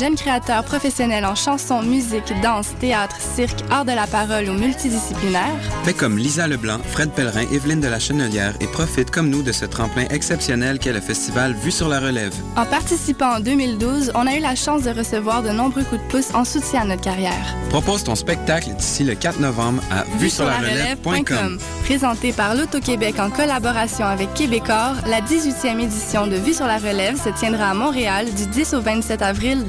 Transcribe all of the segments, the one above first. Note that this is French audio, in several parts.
jeune créateur professionnel en chanson, musique, danse, théâtre, cirque, art de la parole ou multidisciplinaire. Fais comme Lisa Leblanc, Fred Pellerin, Evelyne de la Chenelière et profite comme nous de ce tremplin exceptionnel qu'est le festival Vue sur la relève. En participant en 2012, on a eu la chance de recevoir de nombreux coups de pouce en soutien à notre carrière. Propose ton spectacle d'ici le 4 novembre à vue sur la relève.com. Présenté par l'Auto-Québec en collaboration avec Québecor, la 18e édition de Vue sur la relève se tiendra à Montréal du 10 au 27 avril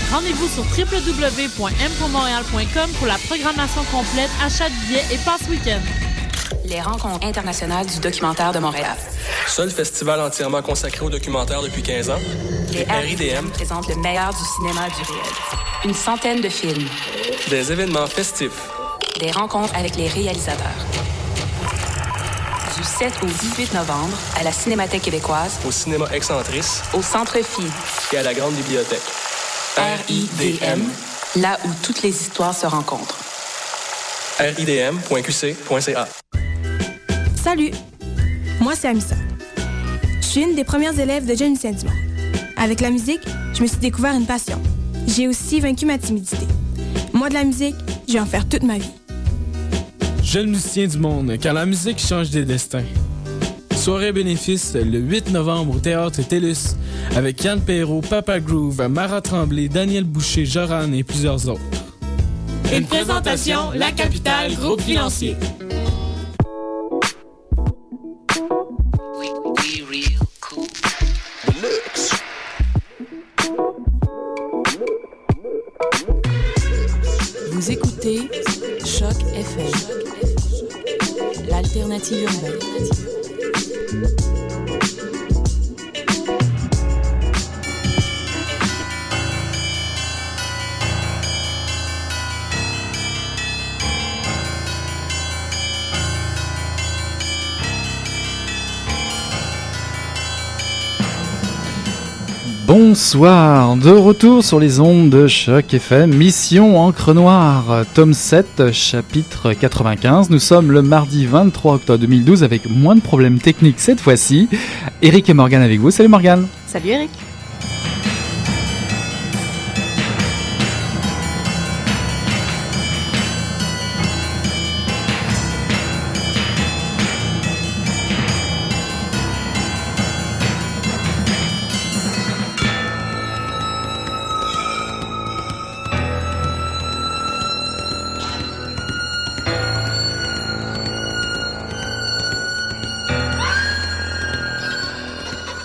Rendez-vous sur www.mpourmontréal.com pour la programmation complète, achat de billets et passe week-end. Les rencontres internationales du documentaire de Montréal. Seul festival entièrement consacré au documentaire depuis 15 ans. Les RIDM présentent le meilleur du cinéma du réel. Une centaine de films. Des événements festifs. Des rencontres avec les réalisateurs. Du 7 au 18 novembre, à la Cinémathèque québécoise. Au cinéma Excentrice. Au Centre Phi. Et à la Grande Bibliothèque. RIDM, là où toutes les histoires se rencontrent. ridm.qc.ca Salut, moi c'est Amissa. Je suis une des premières élèves de Jeune Lucien Dumont. Avec la musique, je me suis découvert une passion. J'ai aussi vaincu ma timidité. Moi de la musique, je vais en faire toute ma vie. Jeune musicien du monde, car la musique change des destins. Soirée bénéfice le 8 novembre au Théâtre TELUS avec Yann Perrault, Papa Groove, Mara Tremblay, Daniel Boucher, Joran et plusieurs autres. Une présentation, La Capitale, groupe financier. Bonsoir, de retour sur les ondes de Choc FM, mission Encre Noire, tome 7, chapitre 95. Nous sommes le mardi 23 octobre 2012 avec moins de problèmes techniques cette fois-ci. Eric et Morgane avec vous. Salut Morgane. Salut Eric.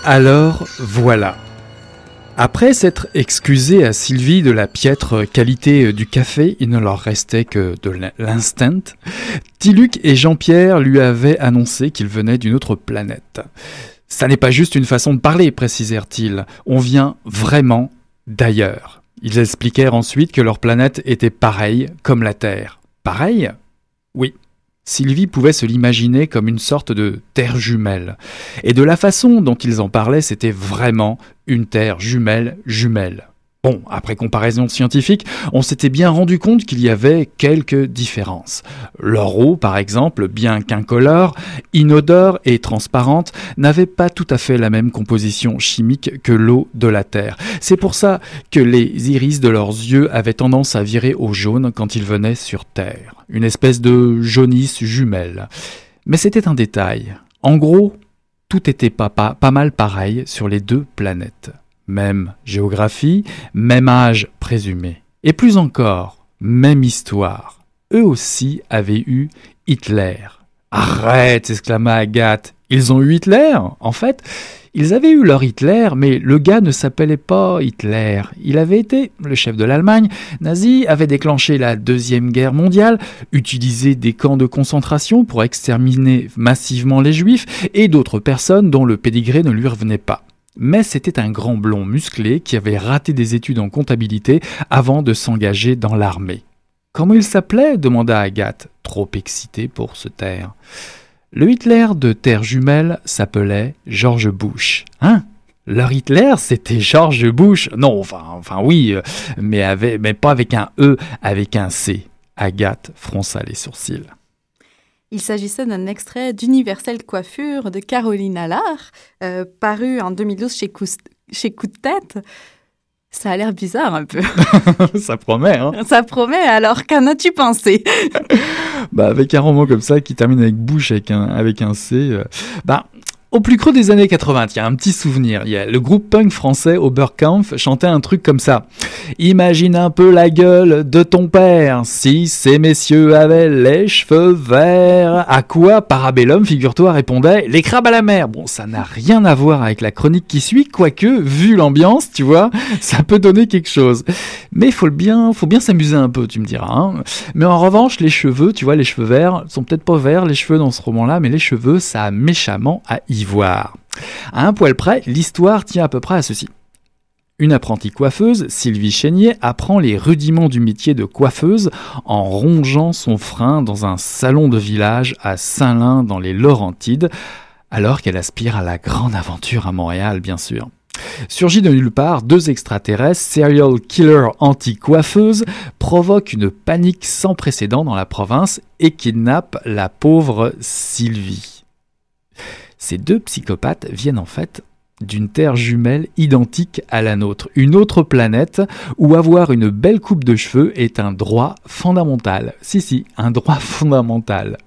Alors voilà. Après s'être excusé à Sylvie de la piètre qualité du café, il ne leur restait que de l'instant. Tiluc et Jean-Pierre lui avaient annoncé qu'ils venaient d'une autre planète. Ça n'est pas juste une façon de parler, précisèrent-ils. On vient vraiment d'ailleurs. Ils expliquèrent ensuite que leur planète était pareille comme la Terre. Pareille? Oui. Sylvie pouvait se l'imaginer comme une sorte de terre jumelle. Et de la façon dont ils en parlaient, c'était vraiment une terre jumelle jumelle. Bon, après comparaison scientifique, on s'était bien rendu compte qu'il y avait quelques différences. Leur eau, par exemple, bien qu'incolore, inodore et transparente, n'avait pas tout à fait la même composition chimique que l'eau de la Terre. C'est pour ça que les iris de leurs yeux avaient tendance à virer au jaune quand ils venaient sur Terre. Une espèce de jaunisse jumelle. Mais c'était un détail. En gros, tout était pas, mal pareil sur les deux planètes même géographie, même âge présumé. Et plus encore, même histoire. Eux aussi avaient eu Hitler. Arrête, exclama Agathe. Ils ont eu Hitler En fait, ils avaient eu leur Hitler, mais le gars ne s'appelait pas Hitler. Il avait été le chef de l'Allemagne nazi, avait déclenché la Deuxième Guerre mondiale, utilisé des camps de concentration pour exterminer massivement les juifs et d'autres personnes dont le pédigré ne lui revenait pas mais c'était un grand blond musclé qui avait raté des études en comptabilité avant de s'engager dans l'armée. Comment il s'appelait? demanda Agathe, trop excitée pour se taire. Le Hitler de Terre Jumelle s'appelait George Bush. Hein? Leur Hitler, c'était George Bush? Non, enfin, enfin oui, euh, mais, mais pas avec un E, avec un C. Agathe fronça les sourcils. Il s'agissait d'un extrait d'Universelle Coiffure de Caroline Allard, euh, paru en 2012 chez, chez Coup de tête. Ça a l'air bizarre un peu. ça promet, hein Ça promet, alors qu'en as-tu pensé? Bah avec un roman comme ça qui termine avec bouche avec un, avec un C, euh, bah au plus creux des années 80, il y a un petit souvenir. Y a le groupe punk français Oberkampf chantait un truc comme ça. Imagine un peu la gueule de ton père si ces messieurs avaient les cheveux verts. À quoi Parabellum, figure-toi, répondait les crabes à la mer. Bon, ça n'a rien à voir avec la chronique qui suit, quoique, vu l'ambiance, tu vois, ça peut donner quelque chose. Mais faut bien, faut bien s'amuser un peu, tu me diras. Hein. Mais en revanche, les cheveux, tu vois, les cheveux verts sont peut-être pas verts les cheveux dans ce roman-là, mais les cheveux, ça a méchamment à y voir. À un poil près, l'histoire tient à peu près à ceci. Une apprentie coiffeuse, Sylvie Chénier, apprend les rudiments du métier de coiffeuse en rongeant son frein dans un salon de village à Saint-Lin dans les Laurentides, alors qu'elle aspire à la grande aventure à Montréal, bien sûr. Surgit de nulle part, deux extraterrestres, serial killer anti-coiffeuse, provoquent une panique sans précédent dans la province et kidnappent la pauvre Sylvie. Ces deux psychopathes viennent en fait d'une Terre jumelle identique à la nôtre, une autre planète où avoir une belle coupe de cheveux est un droit fondamental. Si, si, un droit fondamental.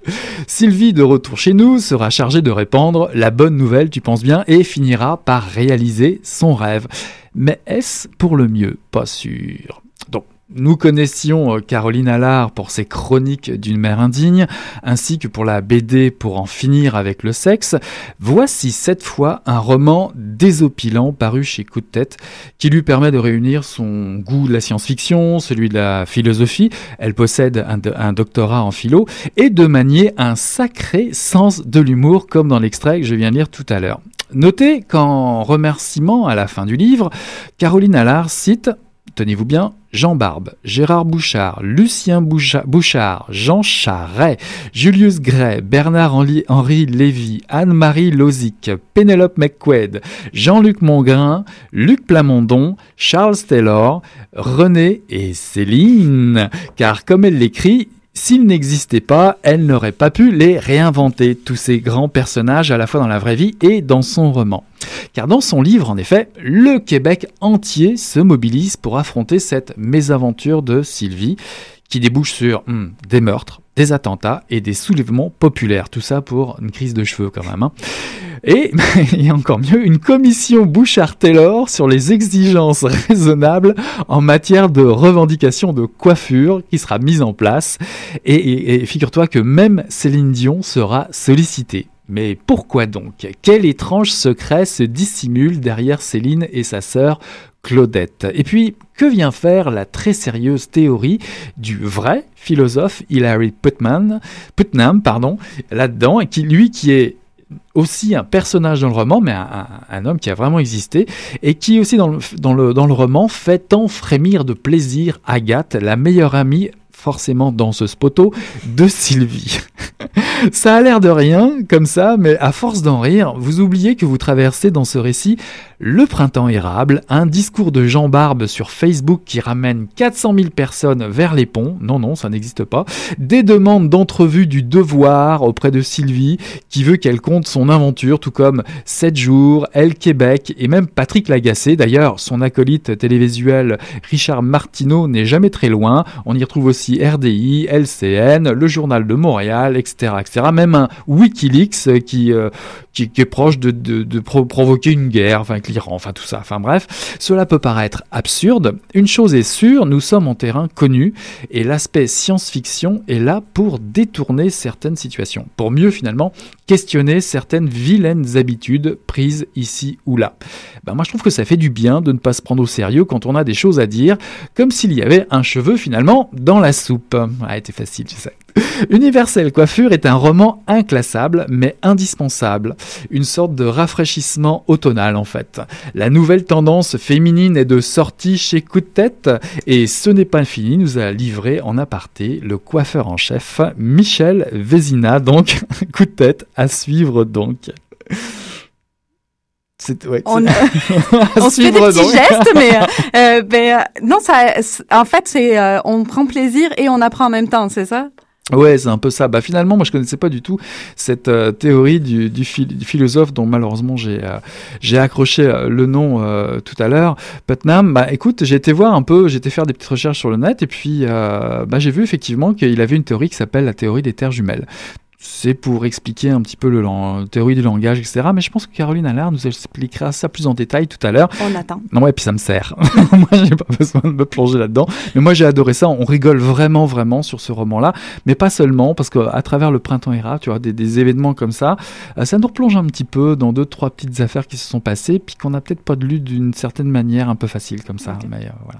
Sylvie, de retour chez nous, sera chargée de répandre la bonne nouvelle, tu penses bien, et finira par réaliser son rêve. Mais est-ce pour le mieux? Pas sûr. Donc, nous connaissions euh, Caroline Allard pour ses chroniques d'une mère indigne, ainsi que pour la BD pour en finir avec le sexe. Voici cette fois un roman désopilant paru chez Coup de tête, qui lui permet de réunir son goût de la science-fiction, celui de la philosophie, elle possède un, un, doctorat en philo, et de manier un sacré sens de l'humour, comme dans l'extrait que je viens de lire tout à l'heure. Notez qu'en remerciement à la fin du livre, Caroline Allard cite tenez-vous bien, Jean Barbe, Gérard Bouchard, Lucien Bouchard, Jean Charret, Julius Gray, Bernard-Henri Lévy, Anne-Marie Lozic, Pénélope McQuaid, Jean-Luc Mongrain, Luc Plamondon, Charles Taylor, René et Céline. Car comme elle l'écrit, S'ils n'existaient pas, elle n'aurait pas pu les réinventer, tous ces grands personnages à la fois dans la vraie vie et dans son roman. Car dans son livre, en effet, le Québec entier se mobilise pour affronter cette mésaventure de Sylvie, qui débouche sur hmm, des meurtres, des attentats et des soulèvements populaires. Tout ça pour une crise de cheveux quand même. Hein. Et, a encore mieux, une commission Bouchard-Taylor sur les exigences raisonnables en matière de revendication de coiffure qui sera mise en place. Et, figure-toi que même Céline Dion sera sollicitée. Mais pourquoi donc? Quel étrange secret se dissimule derrière Céline et sa sœur Claudette? Et puis, que vient faire la très sérieuse théorie du vrai philosophe Hilary Putnam, pardon, là-dedans, et qui lui qui est aussi un personnage dans le roman, mais un, homme qui a vraiment existé, et qui aussi dans le, dans le, dans le roman fait tant frémir de plaisir Agathe, la meilleure amie forcément dans ce spoto, de Sylvie. ça a l'air de rien, comme ça, mais à force d'en rire, vous oubliez que vous traversez dans ce récit le printemps érable, un discours de Jean Barbe sur Facebook qui ramène 400 000 personnes vers les ponts, non, non, ça n'existe pas, des demandes d'entrevue du devoir auprès de Sylvie, qui veut qu'elle compte son aventure, tout comme 7 jours, Elle Québec, et même Patrick Lagacé, d'ailleurs, son acolyte télévisuel Richard Martineau n'est jamais très loin, on y retrouve aussi RDI, LCN, le Journal de Montréal, etc. etc. même un Wikileaks qui, euh, qui, est proche de, de, provoquer une guerre enfin, avec l'Iran, enfin tout ça. Enfin bref, cela peut paraître absurde. Une chose est sûre, nous sommes en terrain connu et l'aspect science-fiction est là pour détourner certaines situations, pour mieux finalement questionner certaines vilaines habitudes prises ici ou là. Ben moi je trouve que ça fait du bien de ne pas se prendre au sérieux quand on a des choses à dire, comme s'il y avait un cheveu finalement dans la soupe. Ah, été facile, je sais. Universel Coiffure est un roman inclassable mais indispensable, une sorte de rafraîchissement automnal en fait. La nouvelle tendance féminine est de sortie chez Coup de tête et ce n'est pas fini, nous a livré en aparté le coiffeur en chef Michel Vézina, donc coup de tête à suivre donc. on, on se fait des petits gestes, mais euh, ben, non, ça, en fait, c'est euh, on prend plaisir et on apprend en même temps, c'est ça? Ouais, c'est un peu ça. Bah finalement, moi je connaissais pas du tout cette euh, théorie du, du, philosophe dont malheureusement j'ai euh, j'ai accroché euh, le nom tout à l'heure, Putnam. Bah écoute, j'ai été voir un peu, j'ai été faire des petites recherches sur le net et puis bah j'ai vu effectivement qu'il avait une théorie qui s'appelle la théorie des terres jumelles c'est pour expliquer un petit peu le la théorie du langage, etc. Mais je pense que Caroline Allard nous expliquera ça plus en détail tout à l'heure. On attend. Non, ouais, puis ça me sert. moi, j'ai pas besoin de me plonger là-dedans. Mais moi, j'ai adoré ça. On rigole vraiment, vraiment sur ce roman-là. Mais pas seulement, parce qu'à travers le printemps ira, tu vois, des, des, événements comme ça, euh, ça nous replonge un petit peu dans deux, trois petites affaires qui se sont passées, puis qu'on n'a peut-être pas lu d'une certaine manière un peu facile comme ça. Mais euh, voilà.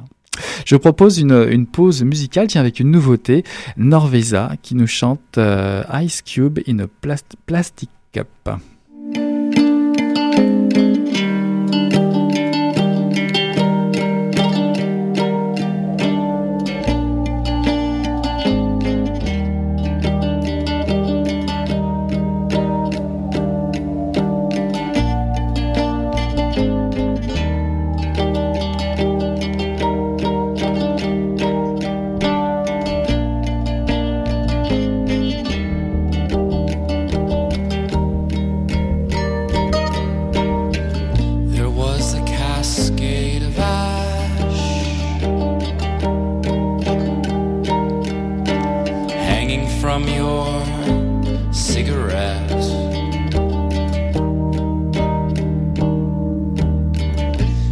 Je propose une, pause musicale tiens, avec une nouveauté, Norveza, qui nous chante euh, Ice Cube in a Plastic Cup. from your cigarette.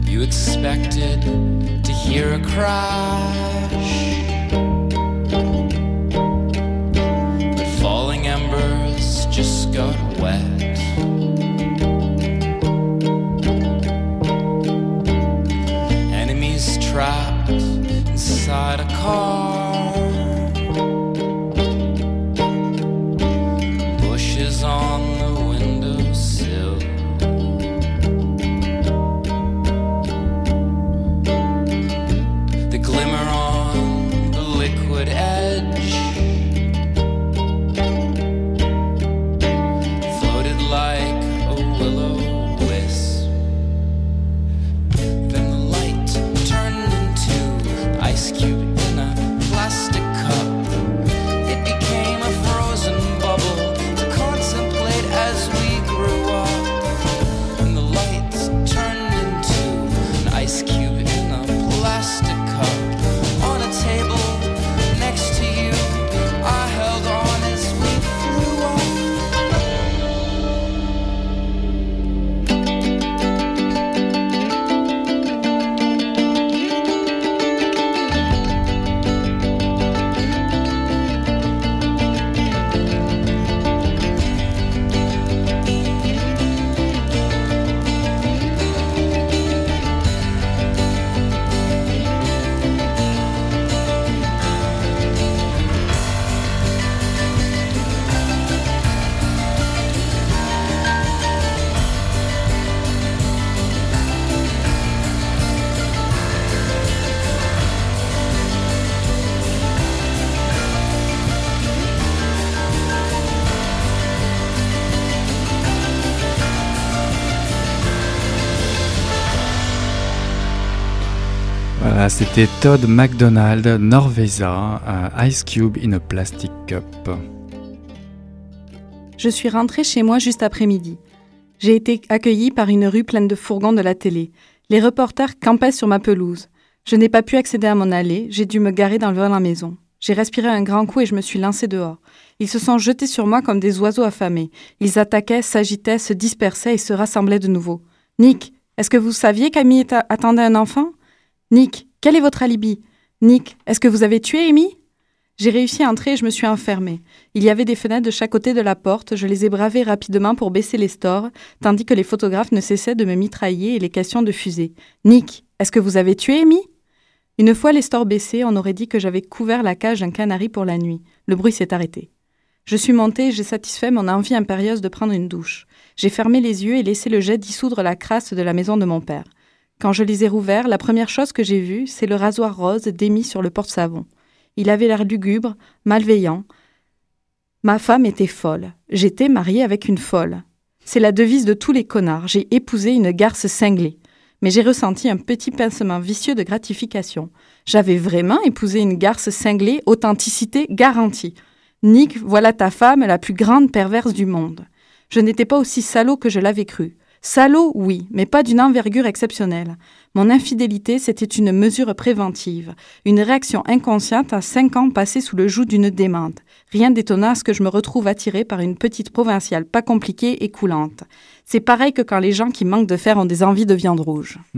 You expected to hear a cry. C'était Todd McDonald, Norveza, Ice Cube in a Plastic Cup. Je suis rentrée chez moi juste après-midi. J'ai été accueillie par une rue pleine de fourgons de la télé. Les reporters campaient sur ma pelouse. Je n'ai pas pu accéder à mon allée, j'ai dû me garer dans le de la maison. J'ai respiré un grand coup et je me suis lancée dehors. Ils se sont jetés sur moi comme des oiseaux affamés. Ils attaquaient, s'agitaient, se dispersaient et se rassemblaient de nouveau. Nick, est-ce que vous saviez qu'Amy attendait un enfant? Nick, quel est votre alibi? Nick, est-ce que vous avez tué Amy? J'ai réussi à entrer et je me suis enfermée. Il y avait des fenêtres de chaque côté de la porte, je les ai bravées rapidement pour baisser les stores, tandis que les photographes ne cessaient de me mitrailler et les questions de fusée. Nick, est-ce que vous avez tué Amy? Une fois les stores baissés, on aurait dit que j'avais couvert la cage d'un canari pour la nuit. Le bruit s'est arrêté. Je suis montée et j'ai satisfait mon envie impérieuse de prendre une douche. J'ai fermé les yeux et laissé le jet dissoudre la crasse de la maison de mon père. Quand je les ai rouverts, la première chose que j'ai vue, c'est le rasoir rose démis sur le porte-savon. Il avait l'air lugubre, malveillant. Ma femme était folle. J'étais mariée avec une folle. C'est la devise de tous les connards. J'ai épousé une garce cinglée. Mais j'ai ressenti un petit pincement vicieux de gratification. J'avais vraiment épousé une garce cinglée, authenticité garantie. Nick, voilà ta femme, la plus grande perverse du monde. Je n'étais pas aussi salaud que je l'avais cru. Salaud, oui, mais pas d'une envergure exceptionnelle. Mon infidélité, c'était une mesure préventive, une réaction inconsciente à cinq ans passés sous le joug d'une démente. Rien d'étonnant à ce que je me retrouve attirée par une petite provinciale pas compliquée et coulante. C'est pareil que quand les gens qui manquent de fer ont des envies de viande rouge.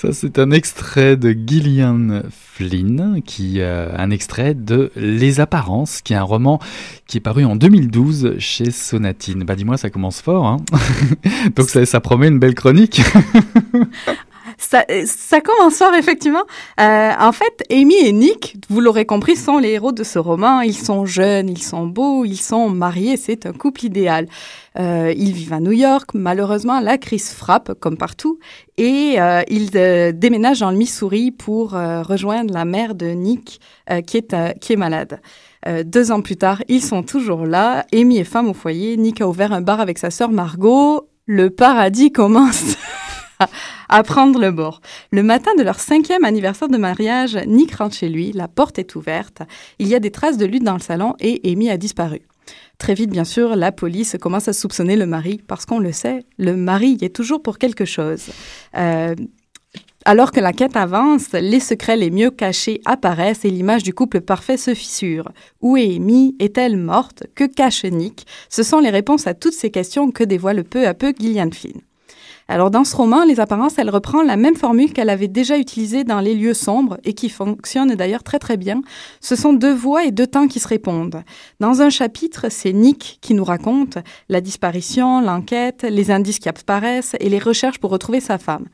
Ça, c'est un extrait de Gillian Flynn, qui euh, un extrait de Les Apparences, qui est un roman qui est paru en 2012 chez Sonatine. Bah, dis-moi, ça commence fort, hein Donc, ça, ça promet une belle chronique. ça, ça commence fort, effectivement. Euh, en fait, Amy et Nick, vous l'aurez compris, sont les héros de ce roman. Ils sont jeunes, ils sont beaux, ils sont mariés, c'est un couple idéal. Euh, ils vivent à New York. Malheureusement, la crise frappe, comme partout, et euh, ils euh, déménagent dans le Missouri pour euh, rejoindre la mère de Nick, euh, qui, est, qui est malade. deux ans plus tard, ils sont toujours là. Amy est femme au foyer. Nick a ouvert un bar avec sa sœur Margot. Le paradis commence. à prendre le bord. Le matin de leur cinquième anniversaire de mariage, Nick rentre chez lui, la porte est ouverte, il y a des traces de lutte dans le salon et Amy a disparu. Très vite, bien sûr, la police commence à soupçonner le mari, parce qu'on le sait, le mari y est toujours pour quelque chose. Euh, alors que la quête avance, les secrets les mieux cachés apparaissent et l'image du couple parfait se fissure. Où est Amy? Est-elle morte? Que cache Nick? Ce sont les réponses à toutes ces questions que dévoile peu à peu Gillian Flynn. Alors dans ce roman, Les apparences, elle reprend la même formule qu'elle avait déjà utilisée dans Les lieux sombres et qui fonctionne d'ailleurs très très bien. Ce sont deux voix et deux temps qui se répondent. Dans un chapitre, c'est Nick qui nous raconte la disparition, l'enquête, les indices qui apparaissent et les recherches pour retrouver sa femme.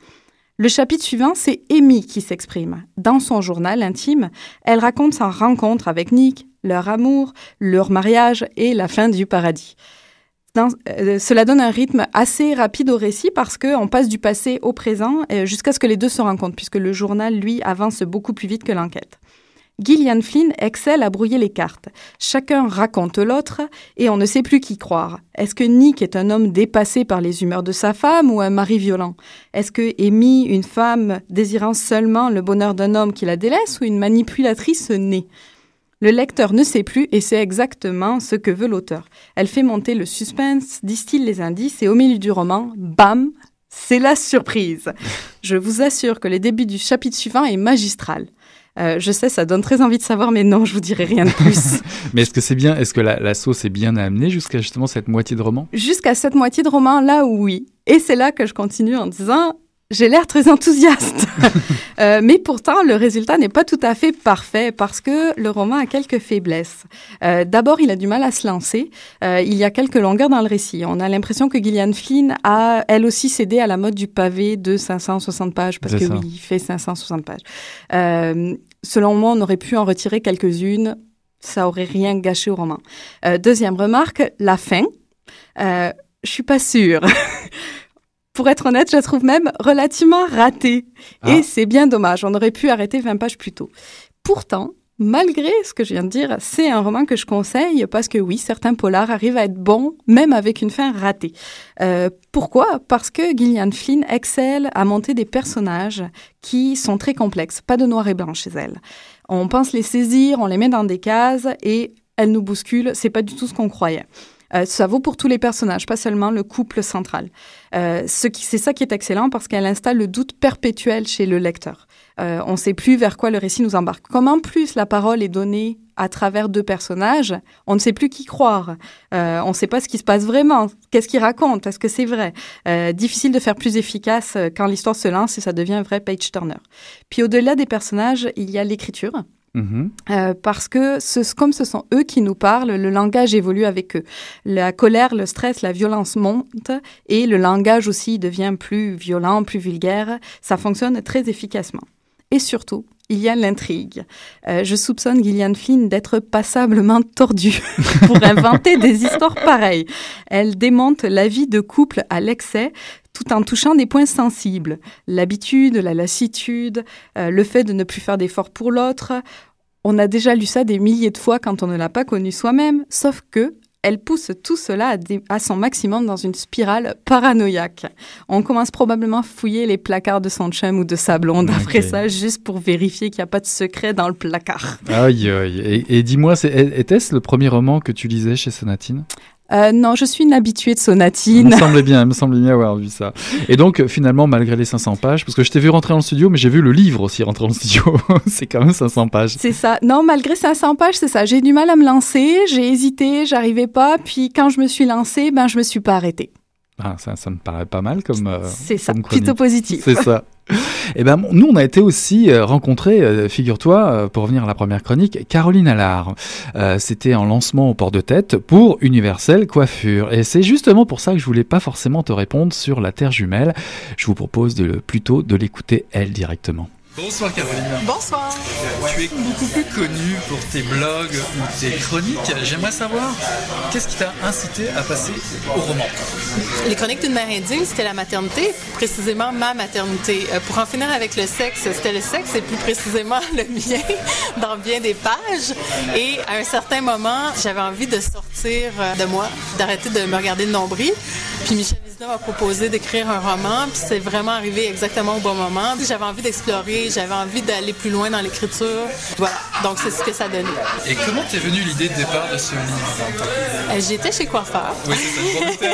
Le chapitre suivant, c'est Amy qui s'exprime. Dans son journal intime, elle raconte sa rencontre avec Nick, leur amour, leur mariage et la fin du paradis. Euh, cela donne un rythme assez rapide au récit parce qu'on passe du passé au présent euh, jusqu'à ce que les deux se rencontrent, puisque le journal, lui, avance beaucoup plus vite que l'enquête. Gillian Flynn excelle à brouiller les cartes. Chacun raconte l'autre et on ne sait plus qui croire. Est-ce que Nick est un homme dépassé par les humeurs de sa femme ou un mari violent? Est-ce que Amy, une femme désirant seulement le bonheur d'un homme qui la délaisse ou une manipulatrice née? Le lecteur ne sait plus et c'est exactement ce que veut l'auteur. Elle fait monter le suspense, distille les indices et au milieu du roman, bam, c'est la surprise. Je vous assure que le début du chapitre suivant est magistral. Euh, je sais, ça donne très envie de savoir, mais non, je vous dirai rien de plus. mais est-ce que c'est bien, est-ce que la, la, sauce est bien amenée jusqu'à justement cette moitié de roman? Jusqu'à cette moitié de roman, là, oui. Et c'est là que je continue en disant, j'ai l'air très enthousiaste. euh, mais pourtant, le résultat n'est pas tout à fait parfait parce que le roman a quelques faiblesses. Euh, D'abord, il a du mal à se lancer. Euh, il y a quelques longueurs dans le récit. On a l'impression que Gillian Flynn a, elle aussi, cédé à la mode du pavé de 560 pages parce que oui, il fait 560 pages. Selon moi, on aurait pu en retirer quelques-unes. Ça aurait rien gâché au roman. Deuxième remarque, la fin. Je suis pas sûre. pour être honnête, je la trouve même relativement ratée. Ah. Et c'est bien dommage. On aurait pu arrêter 20 pages plus tôt. Pourtant, malgré ce que je viens de dire, c'est un roman que je conseille parce que oui, certains polars arrivent à être bons, même avec une fin ratée. Euh, pourquoi? Parce que Gillian Flynn excelle à monter des personnages qui sont très complexes, pas de noir et blanc chez elle. On pense les saisir, on les met dans des cases et elles nous bousculent. C'est pas du tout ce qu'on croyait. Euh, ça vaut pour tous les personnages, pas seulement le couple central. Euh, c'est ça qui est excellent parce qu'elle installe le doute perpétuel chez le lecteur. Euh, on ne sait plus vers quoi le récit nous embarque. Comme en plus la parole est donnée à travers deux personnages, on ne sait plus qui croire. On ne sait pas ce qui se passe vraiment. Qu'est-ce qu'ils racontent Est-ce que c'est vrai? Difficile de faire plus efficace quand l'histoire se lance et ça devient un vrai page turner. Puis au-delà des personnages, il y a l'écriture. Mmh. Euh, parce que ce, comme ce sont eux qui nous parlent, le langage évolue avec eux. La colère, le stress, la violence montent et le langage aussi devient plus violent, plus vulgaire. Ça fonctionne très efficacement. Et surtout, il y a l'intrigue. Euh, je soupçonne Gillian Flynn d'être passablement tordue pour inventer des histoires pareilles. Elle démonte la vie de couple à l'excès tout en touchant des points sensibles. L'habitude, la lassitude, euh, le fait de ne plus faire d'efforts pour l'autre. On a déjà lu ça des milliers de fois quand on ne l'a pas connu soi-même, sauf que elle pousse tout cela à, son maximum dans une spirale paranoïaque. On commence probablement à fouiller les placards de son chum ou de sa blonde après ça, juste pour vérifier qu'il n'y a pas de secret dans le placard. Aïe, aïe. Et, dis-moi, était-ce le premier roman que tu lisais chez Sonatine? Euh, non, je suis une habituée de Sonatine. Il me semblait bien, il me semblait bien avoir vu ça. Et donc, finalement, malgré les 500 pages, parce que je t'ai vu rentrer dans le studio, mais j'ai vu le livre aussi rentrer dans le studio. c'est quand même 500 pages. C'est ça. Non, malgré 500 pages, c'est ça. J'ai du mal à me lancer, j'ai hésité, j'arrivais pas. Puis quand je me suis lancée, ben, je me suis pas arrêtée. Ah, ça, ça me paraît pas mal comme. Euh, c'est ça, plutôt positif. C'est ça. Eh ben, nous, on a été aussi euh, rencontrés, euh, figure-toi, euh, pour revenir à la première chronique, Caroline Allard. C'était en lancement au port de tête pour Universel Coiffure. Et c'est justement pour ça que je voulais pas forcément te répondre sur la Terre jumelle. Je vous propose plutôt de l'écouter elle directement. Bonsoir Caroline. Bonsoir. Tu es beaucoup plus connue pour tes blogs ou tes chroniques. J'aimerais savoir qu'est-ce qui t'a incité à passer au roman? Les chroniques d'une mère indigne, c'était la maternité, précisément ma maternité. Euh, pour en finir avec le sexe, c'était le sexe et plus précisément le mien dans bien des pages. Et à un certain moment, j'avais envie de sortir euh, de moi, d'arrêter de me regarder le nombril. Puis Michel m'a proposé d'écrire un roman, puis c'est vraiment arrivé exactement au bon moment. J'avais envie d'explorer, j'avais envie d'aller plus loin dans l'écriture. Voilà, donc c'est ce que ça donnait. Et comment t'es venue l'idée de départ de ce livre? Euh, J'étais chez coiffeur. Oui.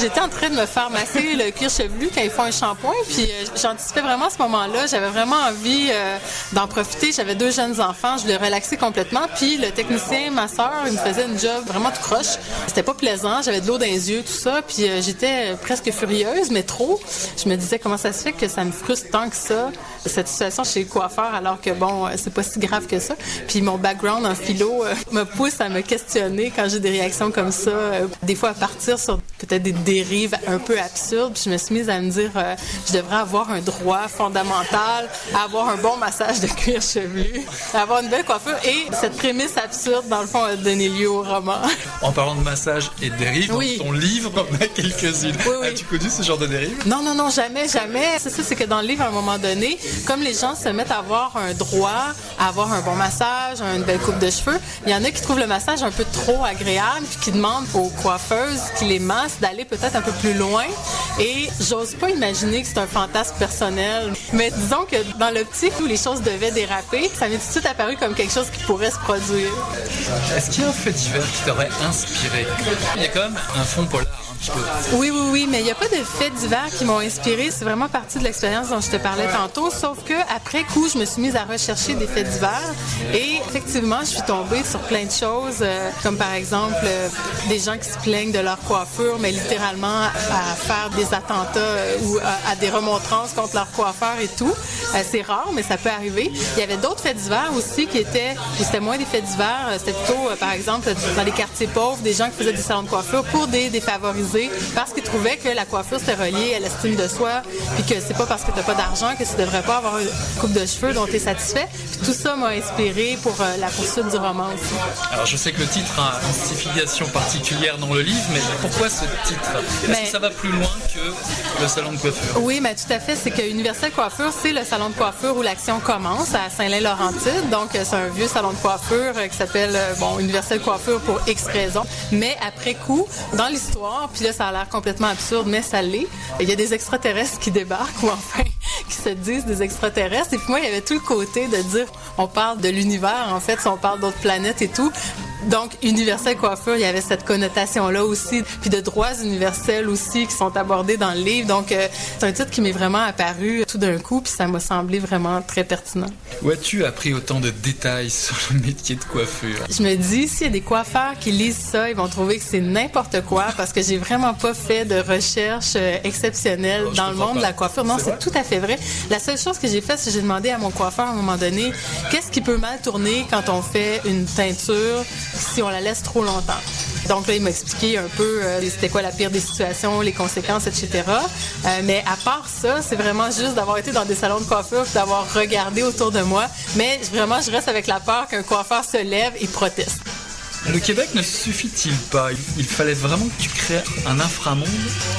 J'étais en train de me faire masser le cuir chevelu quand ils font un shampoing, puis euh, j'anticipais vraiment ce moment-là. J'avais vraiment envie euh, d'en profiter. J'avais deux jeunes enfants, je voulais relaxer complètement, puis le technicien, ma soeur, il me faisait une job vraiment tout croche. C'était pas plaisant, j'avais de l'eau dans les yeux, tout ça, puis j'étais presque furieuse, mais trop. Je me disais comment ça se fait que ça me frustre tant que ça, cette situation chez le coiffeur, alors que bon, c'est pas si grave que ça. Puis mon background en philo euh, me pousse à me questionner quand j'ai des réactions comme ça, euh, des fois à partir sur peut-être des dérives un peu absurdes. Puis je me suis mise à me dire, euh, je devrais avoir un droit fondamental à avoir un bon massage de cuir chevelu, à avoir une belle coiffure. Et cette prémisse absurde, dans le fond, a donné lieu au roman. En parlant de massage et de dérives, dans ton livre, on a quelques-unes. Oui, As-tu connu ce genre de dérive? Non, non, non, jamais, jamais. C'est ça, c'est que dans le livre, à un moment donné, comme les gens se mettent à avoir un droit à avoir un bon massage, une belle coupe de cheveux, il y en a qui trouvent le massage un peu trop agréable puis qui demandent aux coiffeuses qui les massent d'aller peut-être un peu plus loin. Et j'ose pas imaginer que c'est un fantasme personnel. Mais disons que dans l'optique où les choses devaient déraper, ça m'est tout de suite apparu comme quelque chose qui pourrait se produire. Est-ce qu'il y a un fait divers qui t'aurait inspiré? Il y a quand même un fond polar. Oui, oui, oui, mais il n'y a pas de faits divers qui m'ont inspiré. C'est vraiment partie de l'expérience dont je te parlais tantôt. Sauf que après coup, je me suis mise à rechercher des faits divers et effectivement, je suis tombée sur plein de choses, euh, comme par exemple euh, des gens qui se plaignent de leur coiffure, mais littéralement à faire des attentats euh, ou à, des remontrances contre leur coiffeur et tout. c'est rare, mais ça peut arriver. Il y avait d'autres faits divers aussi qui étaient, c'était moins des faits divers, c'était plutôt, par exemple, dans les quartiers pauvres, des gens qui faisaient des salons de coiffure pour des défavorisés parce qu'ils trouvaient que la coiffure c'était relié à l'estime de soi, puis que c'est pas parce que t'as pas d'argent que tu devrais pas avoir une coupe de cheveux dont tu es satisfait. Puis tout ça m'a inspiré pour euh, la poursuite du roman aussi. Alors je sais que le titre a une signification particulière dans le livre, mais pourquoi ce titre? Est-ce que ça va plus loin que le salon de coiffure? Oui, mais tout à fait. C'est que Universel Coiffure, c'est le salon de coiffure où l'action commence à Saint-Lin-Laurentide. Donc c'est un vieux salon de coiffure euh, qui s'appelle euh, bon Universel Coiffure pour X raisons. Mais après coup, dans l'histoire, puis là, ça a l'air complètement absurde, mais ça l'est. Il y a des extraterrestres qui débarquent, ou enfin, qui se disent des extraterrestres. Et puis moi, il y avait tout le côté de dire, on parle de l'univers, en fait, si on parle d'autres planètes et tout. Donc, universel coiffure, il y avait cette connotation-là aussi, puis de droits universels aussi qui sont abordés dans le livre. Donc, euh, c'est un titre qui m'est vraiment apparu tout d'un coup, puis ça m'a semblé vraiment très pertinent. Où as-tu appris autant de détails sur le métier de coiffure? Je me dis, s'il y a des coiffeurs qui lisent ça, ils vont trouver que c'est n'importe quoi parce que j'ai vraiment pas fait de recherche euh, exceptionnelle oh, dans le monde de la coiffure. Non, c'est tout à fait La seule chose que j'ai fait, c'est que j'ai demandé à mon coiffeur à un moment donné, qu'est-ce qui peut mal tourner quand on fait une teinture si on la laisse trop longtemps? Donc là, il m'a expliqué un peu euh, c'était quoi la pire des situations, les conséquences, etc. Euh, mais à part ça, c'est vraiment juste d'avoir été dans des salons de coiffure, d'avoir regardé autour de moi. Mais vraiment, je reste avec la peur qu'un coiffeur se lève et proteste. Le Québec ne suffit-il pas? Il fallait vraiment que tu crées un inframonde?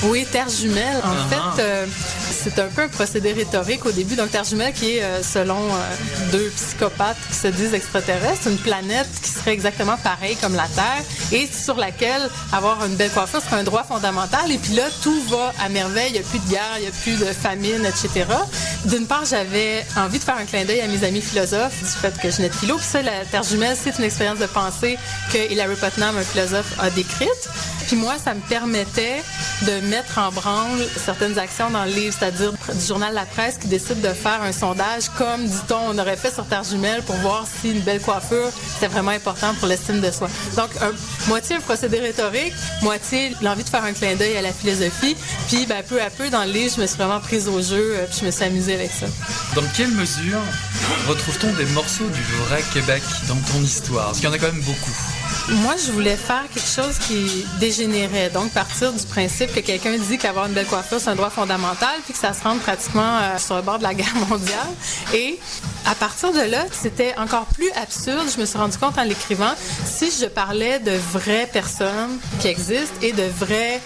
Oui, Terre Jumelle. En uh-huh. fait, euh, c'est un peu un procédé rhétorique au début. Donc, Terre Jumelle, qui est, euh, selon euh, deux psychopathes qui se disent extraterrestres, une planète qui serait exactement pareille comme la Terre et sur laquelle avoir une belle coiffure serait un droit fondamental. Et puis là, tout va à merveille. Il n'y a plus de guerre, il n'y a plus de famine, etc. D'une part, j'avais envie de faire un clin d'œil à mes amis philosophes du fait que je n'ai de philo. Puis ça, la Terre Jumelle, c'est une expérience de pensée que Hilary Putnam, un philosophe, a décrite. Puis moi, ça me permettait de mettre en branle certaines actions dans le livre, c'est-à-dire du journal La Presse qui décide de faire un sondage comme, dit-on, on aurait fait sur Terre Jumelle pour voir si une belle coiffure, c'était vraiment important pour l'estime de soi. Donc, moitié un procédé rhétorique, moitié l'envie de faire un clin d'œil à la philosophie. Puis, ben, peu à peu, dans le livre, je me suis vraiment prise au jeu, euh, puis je me suis amusée avec ça. Dans quelle mesure retrouve-t-on des morceaux du vrai Québec dans ton histoire? Parce qu'il y en a quand même beaucoup. Moi, je voulais faire quelque chose qui dégénérait. Donc, partir du principe que quelqu'un dit qu'avoir une belle coiffure, c'est un droit fondamental, puis que ça se rende pratiquement euh, sur le bord de la guerre mondiale. Et à partir de là, c'était encore plus absurde. Je me suis rendu compte en l'écrivant, si je parlais de vraies personnes qui existent et de vrais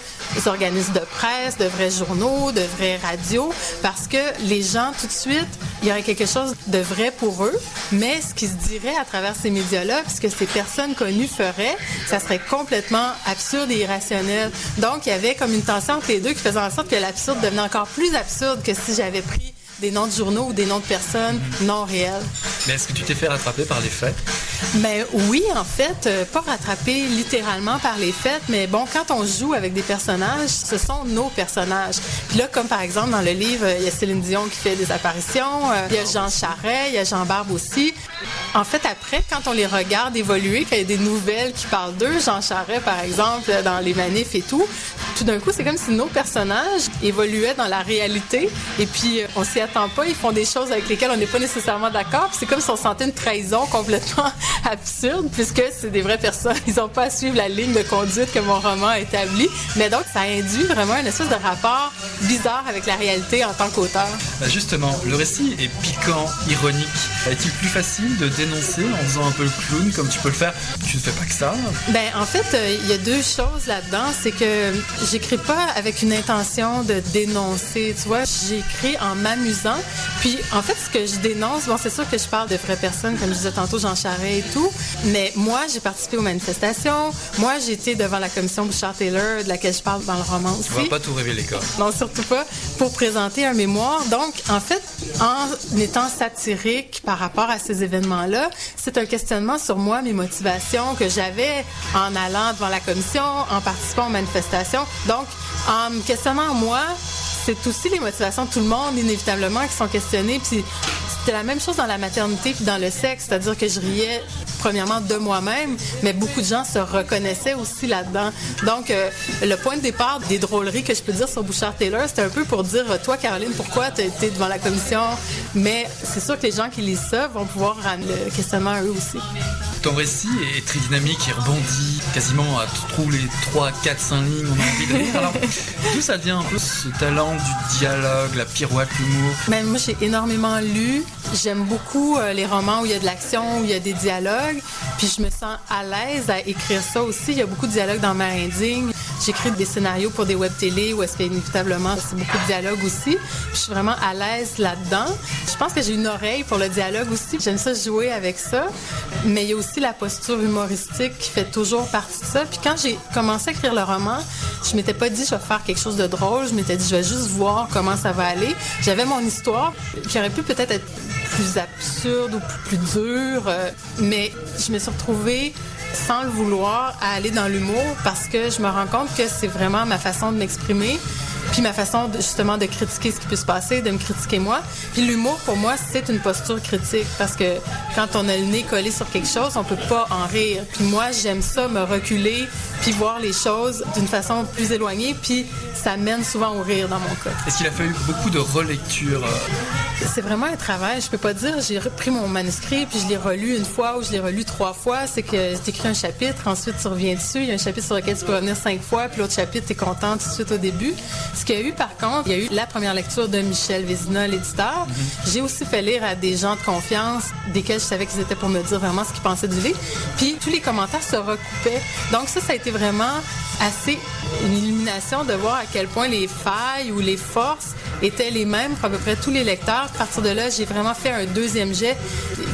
organismes de presse, de vrais journaux, de vraies radios, parce que les gens, tout de suite, il y aurait quelque chose de vrai pour eux, mais ce qui se dirait à travers ces médias-là, puisque ces personnes connues feraient, ça serait complètement absurde et irrationnel. Donc, il y avait comme une tension entre les deux qui faisait en sorte que l'absurde devenait encore plus absurde que si j'avais pris des noms de journaux ou des noms de personnes non réels. Mais est-ce que tu t'es fait rattraper par les faits? Mais oui, en fait, euh, pas rattraper littéralement par les faits, mais bon, quand on joue avec des personnages, ce sont nos personnages. Puis là, comme par exemple dans le livre, il y a Céline Dion qui fait des apparitions, euh, il y a Jean Charret, il y a Jean Barbe aussi. En fait, après, quand on les regarde évoluer, qu'il y a des nouvelles qui parlent d'eux, Jean Charret, par exemple, dans les manifs et tout, tout d'un coup, c'est comme si nos personnages évoluaient dans la réalité et puis euh, on s'y attend pas. Ils font des choses avec lesquelles on n'est pas nécessairement d'accord. c'est comme si on sentait une trahison complètement absurde puisque c'est des vraies personnes. Ils n'ont pas à suivre la ligne de conduite que mon roman a établie. Mais donc, ça induit vraiment une espèce de rapport bizarre avec la réalité en tant qu'auteur. Bah, justement, le récit est piquant, ironique. Est-il plus facile de dénoncer en faisant un peu le clown comme tu peux le faire? Tu ne fais pas que ça Ben en fait, euh, il y a deux choses là-dedans. C'est que j'écris pas avec une intention de dénoncer. Tu vois, j'écris en m'amusant. Puis en fait, ce que je dénonce, bon, c'est sûr que je parle de vraies personnes, comme je disais tantôt, Jean Charest et tout. Mais moi, j'ai participé aux manifestations. Moi, j'étais devant la commission Bouchard-Taylor, de laquelle je parle dans le roman aussi. On va pas tout révéler, quoi. Non, surtout pas. Pour présenter un mémoire. Donc, en fait, en étant satirique par rapport à ces événements-là, c'est un questionnement sur moi, mes motivations que j'avais en allant devant la commission, en participant aux manifestations. Donc, en me questionnant moi, c'est aussi les motivations de tout le monde, inévitablement, qui sont questionnées. Puis c'était la même chose dans la maternité puis dans le sexe, c'est-à-dire que je riais premièrement de moi-même, mais beaucoup de gens se reconnaissaient aussi là-dedans. Donc, euh, le point de départ des drôleries que je peux dire sur Bouchard Taylor, c'était un peu pour dire, toi, Caroline, pourquoi tu as été devant la commission? Mais c'est sûr que les gens qui lisent ça vont pouvoir ramener le questionnement à eux aussi. Ton récit est très dynamique, il rebondit quasiment à tous les 3, 4, 5 lignes, on a envie de lire. Alors, d'où ça vient un peu ce talent du dialogue, la pirouette, l'humour? Ben, moi, j'ai énormément lu. J'aime beaucoup euh, les romans où il y a de l'action, où il y a des dialogues. Puis je me sens à l'aise à écrire ça aussi. Il y a beaucoup de dialogues dans ma indigne. J'écris des scénarios pour des web télé où est-ce qu'inévitablement, c'est beaucoup de dialogues aussi. Je suis vraiment à l'aise là-dedans. Je pense que j'ai une oreille pour le dialogue aussi. J'aime ça jouer avec ça. Mais il y a aussi la posture humoristique qui fait toujours partie de ça. Puis quand j'ai commencé à écrire le roman, je m'étais pas dit je vais faire quelque chose de drôle. Je m'étais dit je vais juste voir comment ça va aller. J'avais mon histoire qui aurait pu peut-être être plus absurde ou plus, dur. Euh, mais je me suis retrouvée sans le vouloir à aller dans l'humour parce que je me rends compte que c'est vraiment ma façon de m'exprimer. Puis ma façon justement de critiquer ce qui peut se passer, de me critiquer moi. Puis l'humour pour moi c'est une posture critique parce que quand on a le nez collé sur quelque chose, on peut pas en rire. Puis moi j'aime ça me reculer puis voir les choses d'une façon plus éloignée. Puis ça mène souvent au rire dans mon cas. Est-ce qu'il a fallu beaucoup de relecture euh, C'est vraiment un travail. Je peux pas dire, j'ai repris mon manuscrit puis je l'ai relu une fois ou je l'ai relu trois fois. C'est que j'ai écrit un chapitre, ensuite tu reviens dessus. Il y a un chapitre sur lequel tu peux revenir cinq fois, puis l'autre chapitre, tu es content tout de suite au début. Ce qu'il y a eu, par contre, il y a eu la première lecture de Michel Vézina, l'éditeur. J'ai aussi fait lire à des gens de confiance, desquels je savais qu'ils étaient pour me dire vraiment ce qu'ils pensaient du livre. Puis tous les commentaires se recoupaient. Donc ça, ça a été vraiment assez une illumination de voir à quel point les failles ou les forces étaient les mêmes pour à peu près tous les lecteurs. À partir de là, j'ai vraiment fait un deuxième jet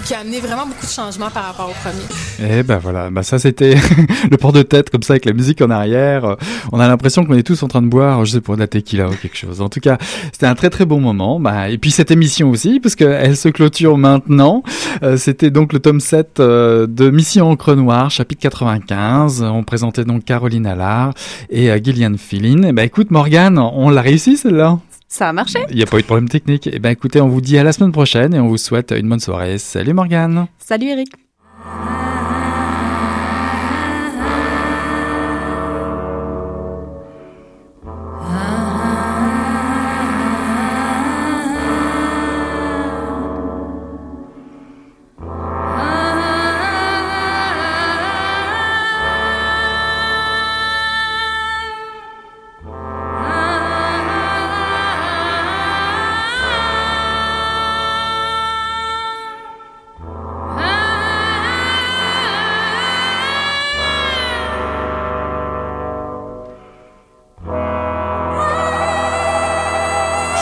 qui a amené vraiment beaucoup de changements par rapport au premier. Eh ben voilà, bah ça c'était le port de tête comme ça avec la musique en arrière. On a l'impression qu'on est tous en train de boire, je sais pas, de la tequila ou quelque chose. En tout cas, c'était un très très bon moment. Bah, et puis cette émission aussi, parce qu'elle se clôture maintenant. Euh, c'était donc le tome 7 euh, de Mission Encre Noire, chapitre 95. On présentait donc Caroline Allard et euh, Gillian Philin. Eh ben écoute Morgane, on l'a réussi celle-là ça a marché. Il n'y a pas eu de problème technique. Eh ben écoutez, on vous dit à la semaine prochaine et on vous souhaite une bonne soirée. Salut Morgane. Salut Eric.